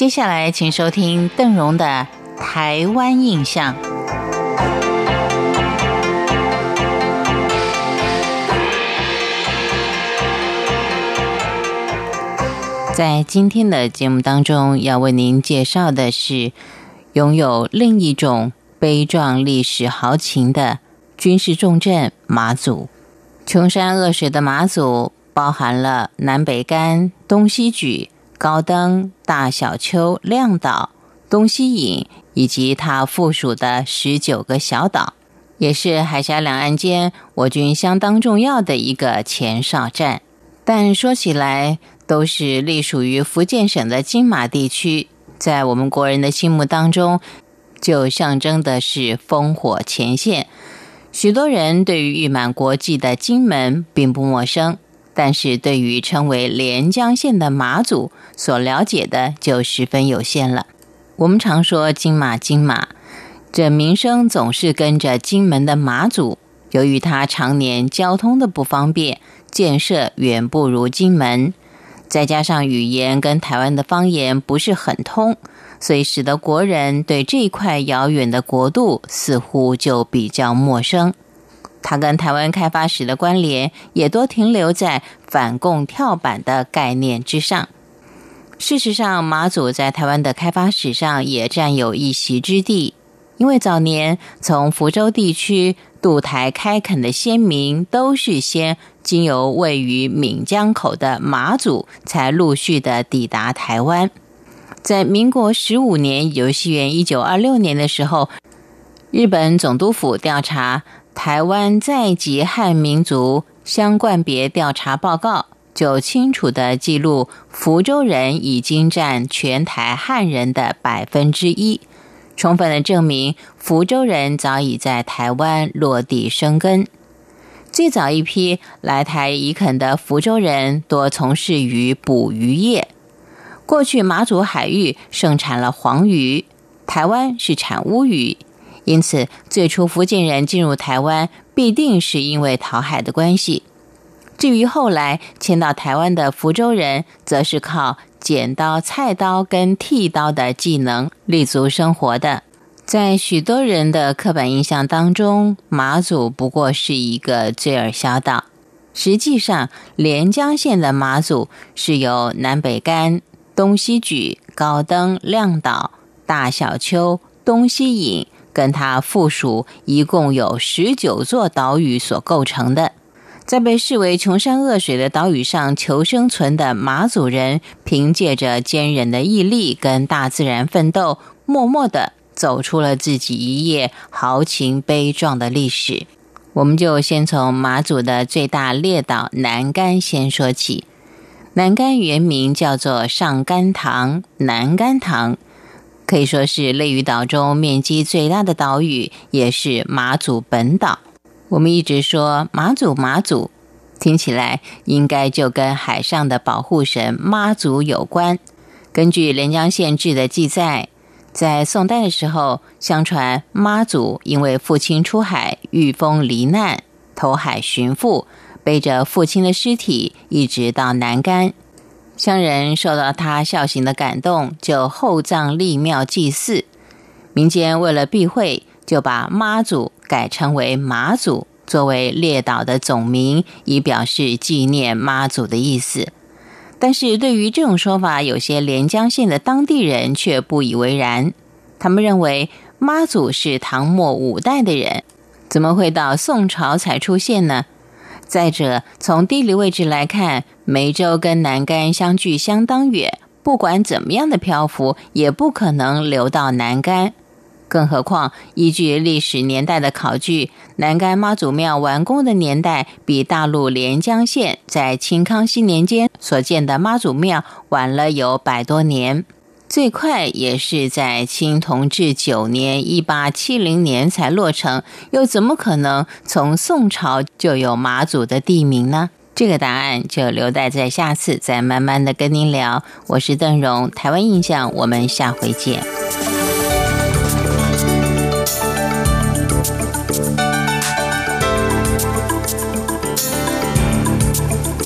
接下来，请收听邓荣的《台湾印象》。在今天的节目当中，要为您介绍的是拥有另一种悲壮历史豪情的军事重镇——马祖。穷山恶水的马祖，包含了南北干、东西莒。高登、大小丘、亮岛、东西引以及它附属的十九个小岛，也是海峡两岸间我军相当重要的一个前哨站。但说起来，都是隶属于福建省的金马地区，在我们国人的心目当中，就象征的是烽火前线。许多人对于誉满国际的金门并不陌生。但是对于称为连江县的马祖所了解的就十分有限了。我们常说金马金马，这名声总是跟着金门的马祖。由于它常年交通的不方便，建设远不如金门，再加上语言跟台湾的方言不是很通，所以使得国人对这块遥远的国度似乎就比较陌生。它跟台湾开发史的关联也多停留在反共跳板的概念之上。事实上，马祖在台湾的开发史上也占有一席之地，因为早年从福州地区渡台开垦的先民，都是先经由位于闽江口的马祖，才陆续的抵达台湾。在民国十五年，游戏元一九二六年的时候，日本总督府调查。台湾在籍汉民族相关别调查报告就清楚的记录，福州人已经占全台汉人的百分之一，充分的证明福州人早已在台湾落地生根。最早一批来台移垦的福州人多从事于捕鱼业，过去马祖海域盛产了黄鱼，台湾是产乌鱼。因此，最初福建人进入台湾，必定是因为讨海的关系。至于后来迁到台湾的福州人，则是靠剪刀、菜刀跟剃刀的技能立足生活的。在许多人的刻板印象当中，马祖不过是一个罪尔小岛。实际上，连江县的马祖是由南北干、东西莒、高登、亮岛、大小丘、东西引。跟它附属一共有十九座岛屿所构成的，在被视为穷山恶水的岛屿上求生存的马祖人，凭借着坚韧的毅力跟大自然奋斗，默默的走出了自己一页豪情悲壮的历史。我们就先从马祖的最大列岛南竿先说起。南竿原名叫做上竿塘、南竿塘。可以说是类屿岛中面积最大的岛屿，也是马祖本岛。我们一直说马祖马祖，听起来应该就跟海上的保护神妈祖有关。根据连江县志的记载，在宋代的时候，相传妈祖因为父亲出海遇风罹难，投海寻父，背着父亲的尸体，一直到南竿。乡人受到他孝行的感动，就厚葬立庙祭祀。民间为了避讳，就把妈祖改称为马祖，作为列岛的总名，以表示纪念妈祖的意思。但是对于这种说法，有些连江县的当地人却不以为然。他们认为妈祖是唐末五代的人，怎么会到宋朝才出现呢？再者，从地理位置来看，梅州跟南竿相距相当远，不管怎么样的漂浮，也不可能流到南竿。更何况，依据历史年代的考据，南竿妈祖庙完工的年代，比大陆连江县在清康熙年间所建的妈祖庙晚了有百多年。最快也是在清同治九年（一八七零年）才落成，又怎么可能从宋朝就有马祖的地名呢？这个答案就留待在下次再慢慢的跟您聊。我是邓荣，台湾印象，我们下回见。